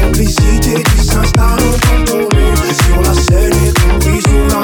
Complicité qui s'installe dans ton nez Sur la scène et ton vision